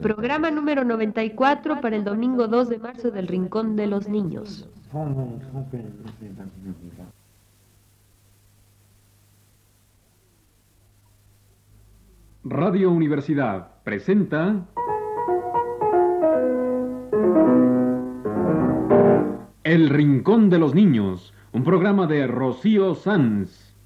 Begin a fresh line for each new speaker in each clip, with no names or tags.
Programa número 94 para el domingo 2 de marzo del Rincón de los Niños.
Radio Universidad presenta El Rincón de los Niños, un programa de Rocío Sanz.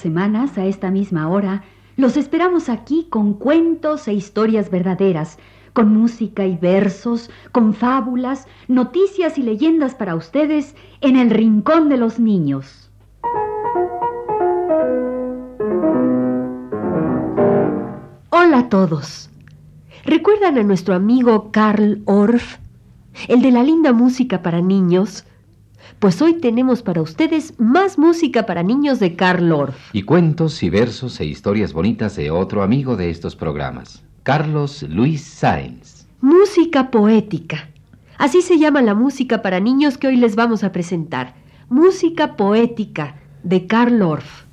Semanas, a esta misma hora, los esperamos aquí con cuentos e historias verdaderas, con música y versos, con fábulas, noticias y leyendas para ustedes en el Rincón de los Niños. Hola a todos. ¿Recuerdan a nuestro amigo Karl Orff, el de la linda música para niños? Pues hoy tenemos para ustedes más música para niños de Karl Orff.
Y cuentos y versos e historias bonitas de otro amigo de estos programas, Carlos Luis Sáenz.
Música poética. Así se llama la música para niños que hoy les vamos a presentar. Música poética de Karl Orff.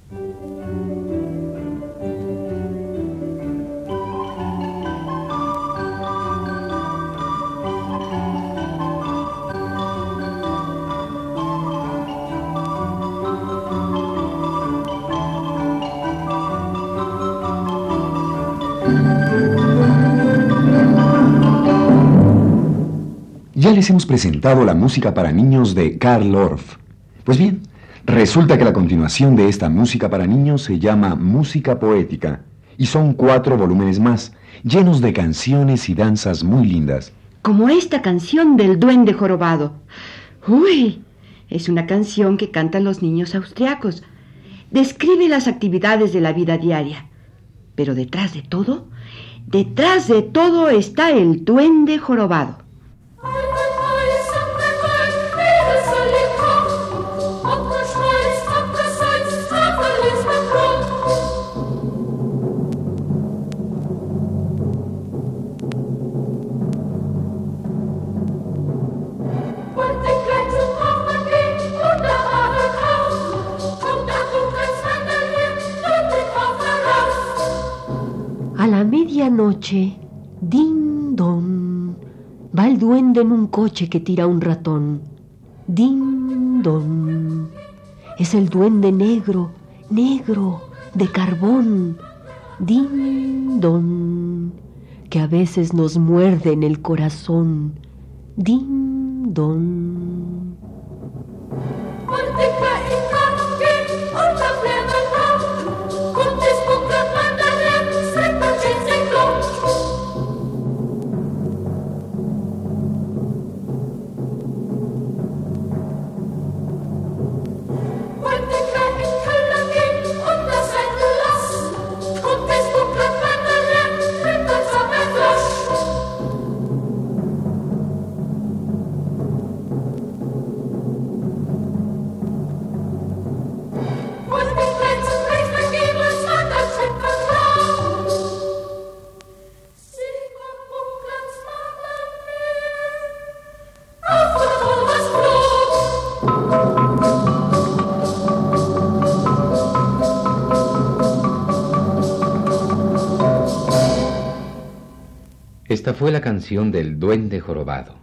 Ya les hemos presentado la música para niños de Karl Orff. Pues bien, resulta que la continuación de esta música para niños se llama Música Poética y son cuatro volúmenes más, llenos de canciones y danzas muy lindas.
Como esta canción del duende jorobado. Uy, es una canción que cantan los niños austriacos. Describe las actividades de la vida diaria. Pero detrás de todo, detrás de todo está el duende jorobado.
Coche que tira un ratón. Din don. Es el duende negro, negro, de carbón. Din don. Que a veces nos muerde en el corazón. Din don.
Esta fue la canción del Duende Jorobado,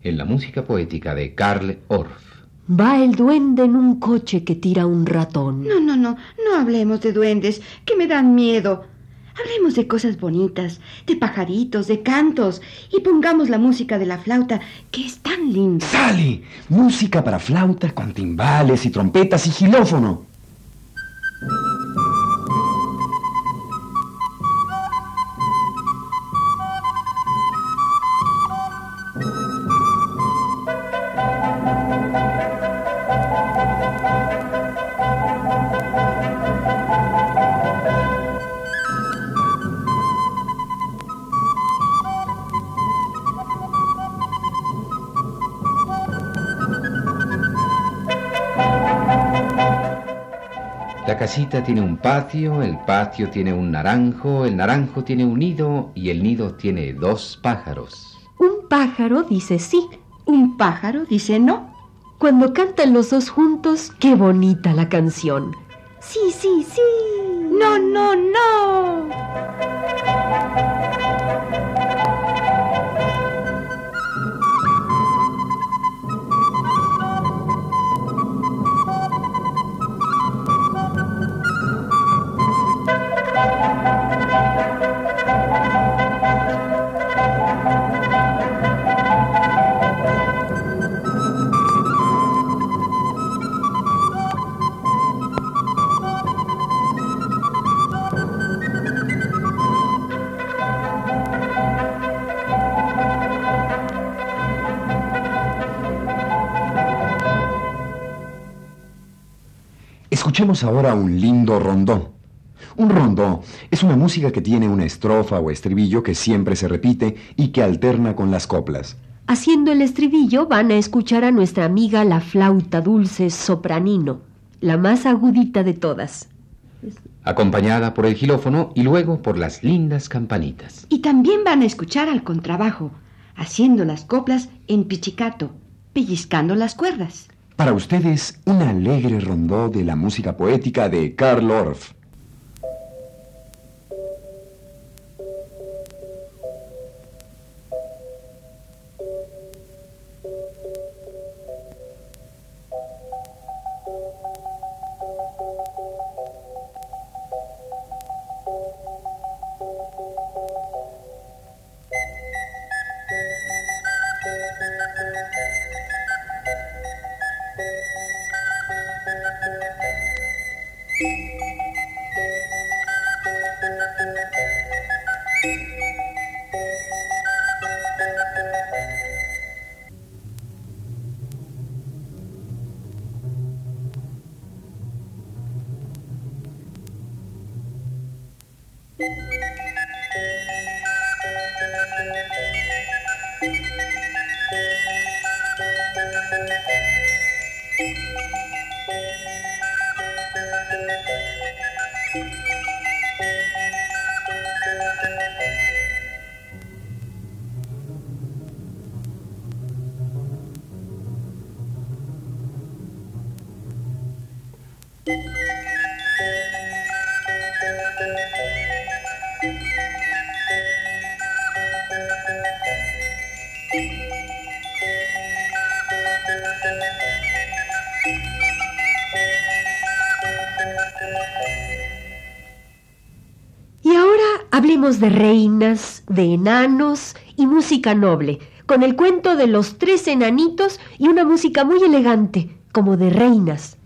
en la música poética de Karl Orff.
Va el duende en un coche que tira un ratón.
No, no, no, no hablemos de duendes, que me dan miedo. Hablemos de cosas bonitas, de pajaritos, de cantos, y pongamos la música de la flauta, que es tan linda.
¡Sale! Música para flauta con timbales y trompetas y xilófono.
Casita tiene un patio, el patio tiene un naranjo, el naranjo tiene un nido y el nido tiene dos pájaros.
Un pájaro dice sí.
Un pájaro dice no.
Cuando cantan los dos juntos, qué bonita la canción. Sí, sí, sí.
No, no, no.
Escuchemos ahora un lindo rondó. Un rondó es una música que tiene una estrofa o estribillo que siempre se repite y que alterna con las coplas.
Haciendo el estribillo van a escuchar a nuestra amiga la flauta dulce sopranino, la más agudita de todas.
Acompañada por el gilófono y luego por las lindas campanitas.
Y también van a escuchar al contrabajo, haciendo las coplas en pichicato, pellizcando las cuerdas.
Para ustedes, un alegre rondó de la música poética de Karl Orff.
Hablemos de reinas, de enanos y música noble, con el cuento de los tres enanitos y una música muy elegante, como de reinas.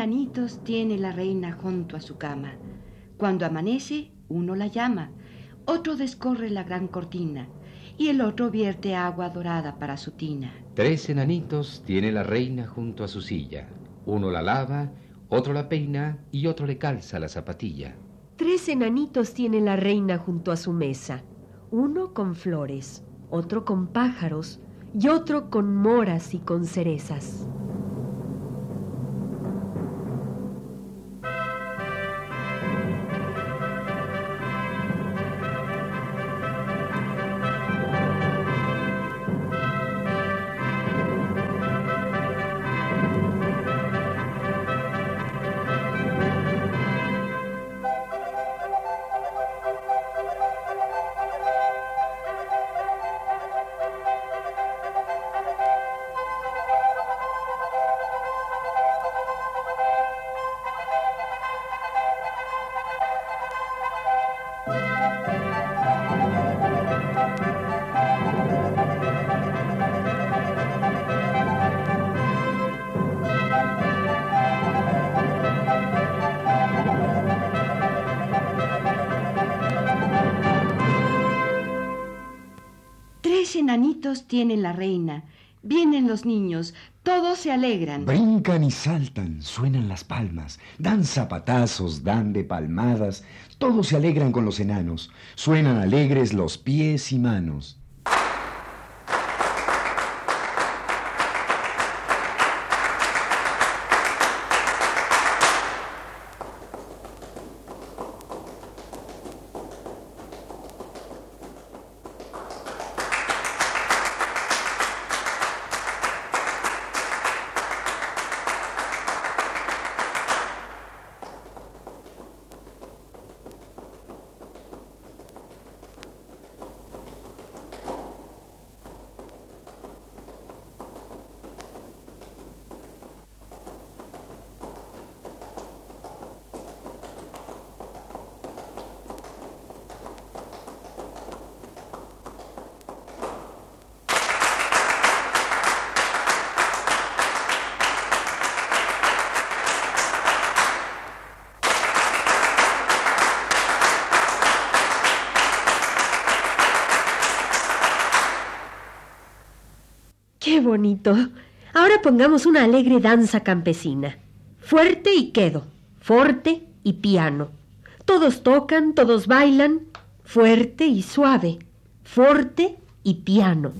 Enanitos tiene la reina junto a su cama. Cuando amanece, uno la llama, otro descorre la gran cortina y el otro vierte agua dorada para su tina.
Tres enanitos tiene la reina junto a su silla. Uno la lava, otro la peina y otro le calza la zapatilla.
Tres enanitos tiene la reina junto a su mesa, uno con flores, otro con pájaros y otro con moras y con cerezas.
Tres enanitos tiene la reina. Vienen los niños, Todos se alegran.
Brincan y saltan, suenan las palmas, dan zapatazos, dan de palmadas, todos se alegran con los enanos, suenan alegres los pies y manos.
Bonito. Ahora pongamos una alegre danza campesina. Fuerte y quedo, forte y piano. Todos tocan, todos bailan, fuerte y suave, forte y piano.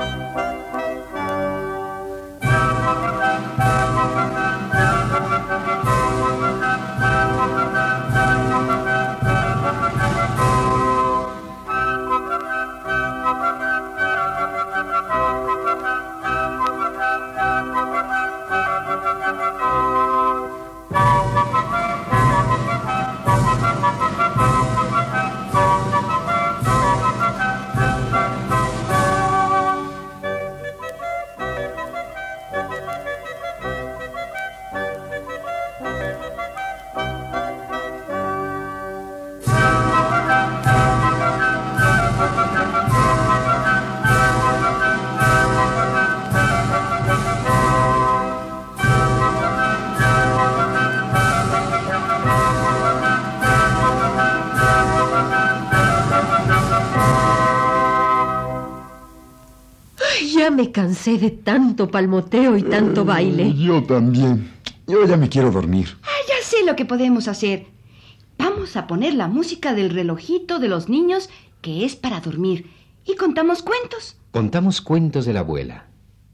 Ay, ya me cansé de tanto palmoteo y tanto baile.
Yo también. Yo ya me quiero dormir.
Ah, ya sé lo que podemos hacer. Vamos a poner la música del relojito de los niños que es para dormir y contamos cuentos.
Contamos cuentos de la abuela.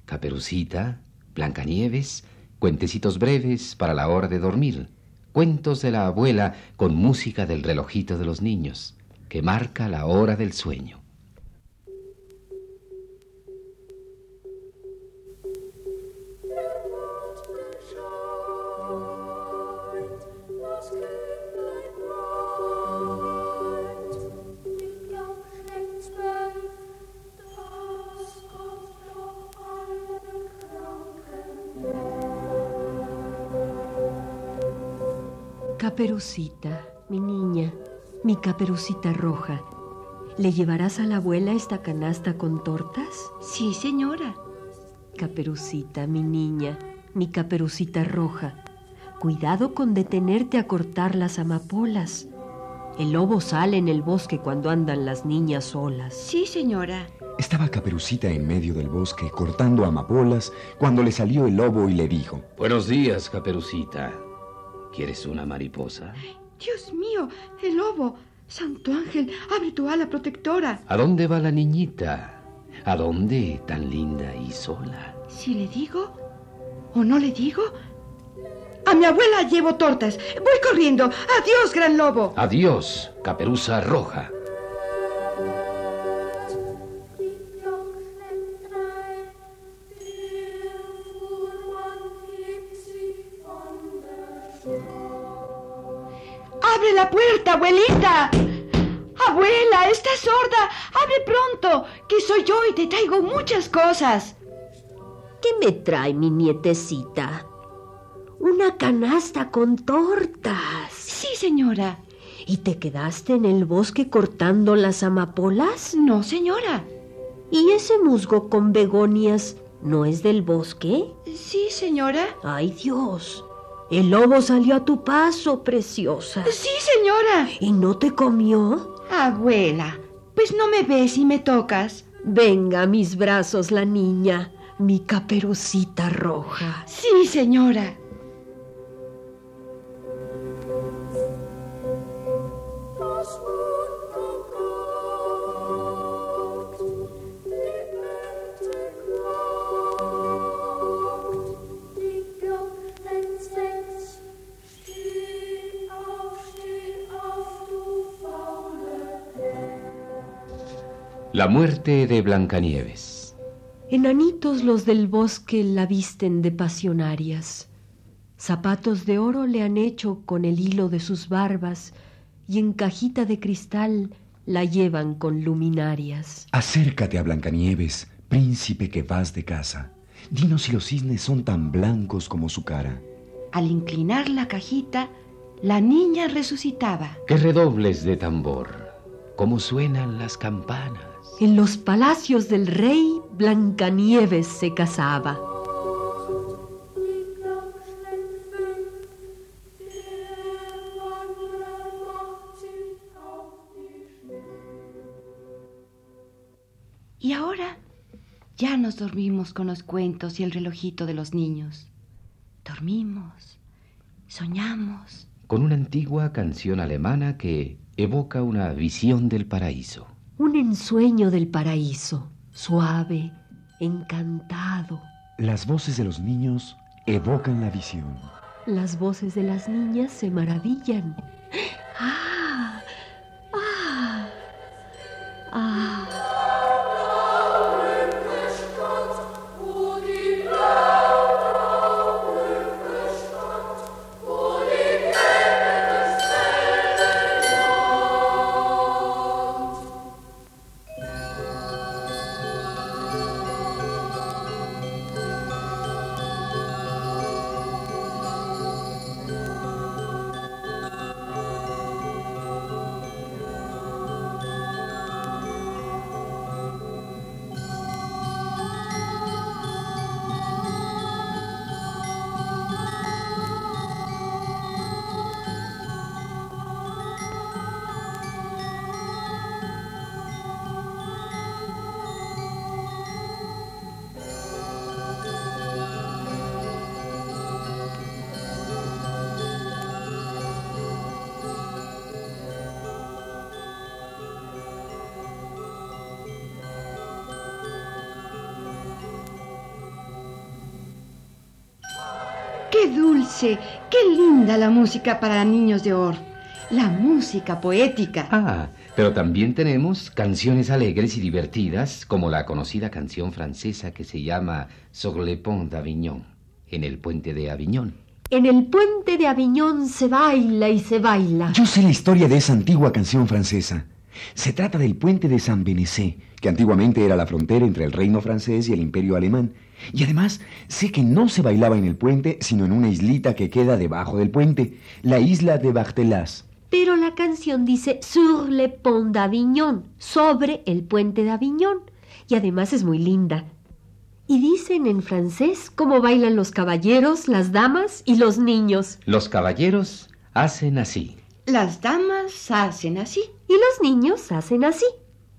Caperucita, Blancanieves, cuentecitos breves para la hora de dormir. Cuentos de la abuela con música del relojito de los niños, que marca la hora del sueño.
Caperucita, mi niña, mi caperucita roja, ¿le llevarás a la abuela esta canasta con tortas?
Sí, señora.
Caperucita, mi niña, mi caperucita roja, cuidado con detenerte a cortar las amapolas. El lobo sale en el bosque cuando andan las niñas solas.
Sí, señora.
Estaba Caperucita en medio del bosque cortando amapolas cuando le salió el lobo y le dijo,
Buenos días, Caperucita. ¿Quieres una mariposa?
Dios mío, el lobo. Santo ángel, abre tu ala protectora.
¿A dónde va la niñita? ¿A dónde tan linda y sola?
Si le digo o no le digo. A mi abuela llevo tortas. Voy corriendo. Adiós, gran lobo.
Adiós, caperuza roja.
Abuelita! ¡Abuela, estás sorda? Abre pronto, que soy yo y te traigo muchas cosas.
¿Qué me trae mi nietecita? Una canasta con tortas.
Sí, señora.
¿Y te quedaste en el bosque cortando las amapolas?
No, señora.
¿Y ese musgo con begonias no es del bosque?
Sí, señora.
Ay, Dios. El lobo salió a tu paso, preciosa.
Sí, señora.
¿Y no te comió?
Abuela, pues no me ves y me tocas.
Venga a mis brazos la niña, mi caperucita roja.
Sí, señora.
La muerte de Blancanieves.
Enanitos los del bosque la visten de pasionarias. Zapatos de oro le han hecho con el hilo de sus barbas y en cajita de cristal la llevan con luminarias.
Acércate a Blancanieves, príncipe que vas de casa. Dinos si los cisnes son tan blancos como su cara.
Al inclinar la cajita, la niña resucitaba.
¡Qué redobles de tambor! ¡Cómo suenan las campanas!
En los palacios del rey Blancanieves se casaba.
Y ahora ya nos dormimos con los cuentos y el relojito de los niños. Dormimos, soñamos.
Con una antigua canción alemana que evoca una visión del paraíso.
Un ensueño del paraíso, suave, encantado.
Las voces de los niños evocan la visión.
Las voces de las niñas se maravillan. ¡Ah!
Dulce! ¡Qué linda la música para niños de Or! La música poética.
Ah, pero también tenemos canciones alegres y divertidas, como la conocida canción francesa que se llama Sur le pont d'Avignon, en el puente de Aviñón.
En el puente de Aviñón se baila y se baila.
Yo sé la historia de esa antigua canción francesa. Se trata del puente de San Benecé, que antiguamente era la frontera entre el reino francés y el imperio alemán. Y además sé que no se bailaba en el puente, sino en una islita que queda debajo del puente, la isla de Bartelas.
Pero la canción dice Sur le pont d'Avignon, sobre el puente de Aviñón. Y además es muy linda. Y dicen en francés cómo bailan los caballeros, las damas y los niños.
Los caballeros hacen así.
Las damas hacen así.
Y los niños hacen así.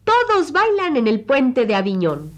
Todos bailan en el puente de Aviñón.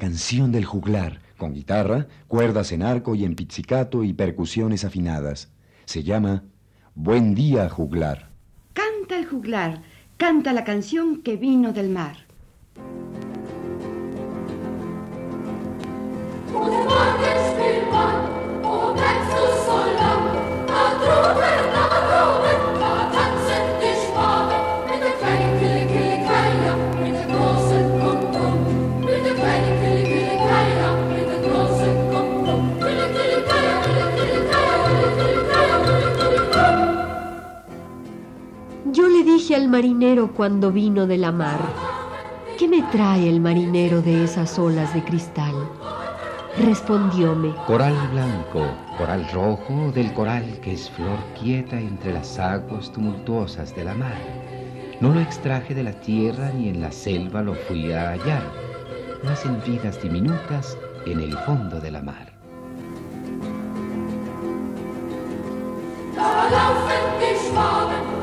Canción del juglar, con guitarra, cuerdas en arco y en pizzicato y percusiones afinadas. Se llama Buen día, juglar.
Canta el juglar, canta la canción que vino del mar.
Cuando vino de la mar, ¿qué me trae el marinero de esas olas de cristal? Respondióme,
Coral blanco, coral rojo del coral que es flor quieta entre las aguas tumultuosas de la mar. No lo extraje de la tierra ni en la selva lo fui a hallar, mas en vidas diminutas en el fondo de la mar.
Da laufen die Schwaben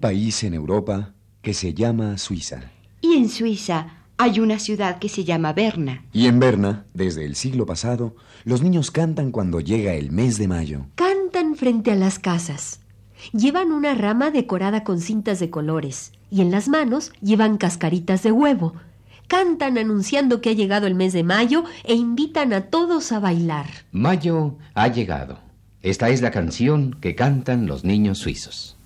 país en Europa que se llama Suiza.
Y en Suiza hay una ciudad que se llama Berna.
Y en Berna, desde el siglo pasado, los niños cantan cuando llega el mes de mayo.
cantan frente a las casas. Llevan una rama decorada con cintas de colores y en las manos llevan cascaritas de huevo. Cantan anunciando que ha llegado el mes de mayo e invitan a todos a bailar.
Mayo ha llegado. Esta es la canción que cantan los niños suizos.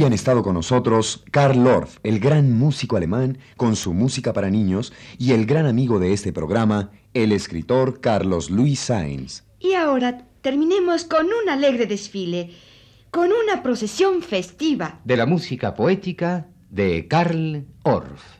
Hoy han estado con nosotros Karl Orff, el gran músico alemán, con su música para niños, y el gran amigo de este programa, el escritor Carlos Luis Sainz.
Y ahora terminemos con un alegre desfile, con una procesión festiva.
De la música poética de Karl Orff.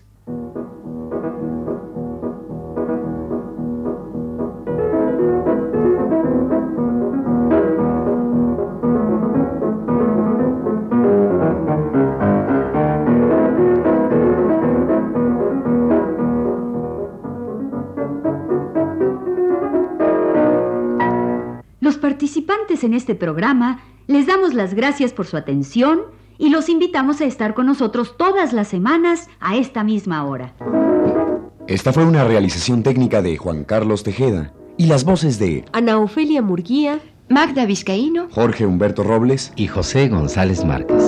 En este programa les damos las gracias por su atención y los invitamos a estar con nosotros todas las semanas a esta misma hora.
Esta fue una realización técnica de Juan Carlos Tejeda y las voces de
Ana Ofelia Murguía,
Magda Vizcaíno.
Jorge Humberto Robles
Y José González Márquez.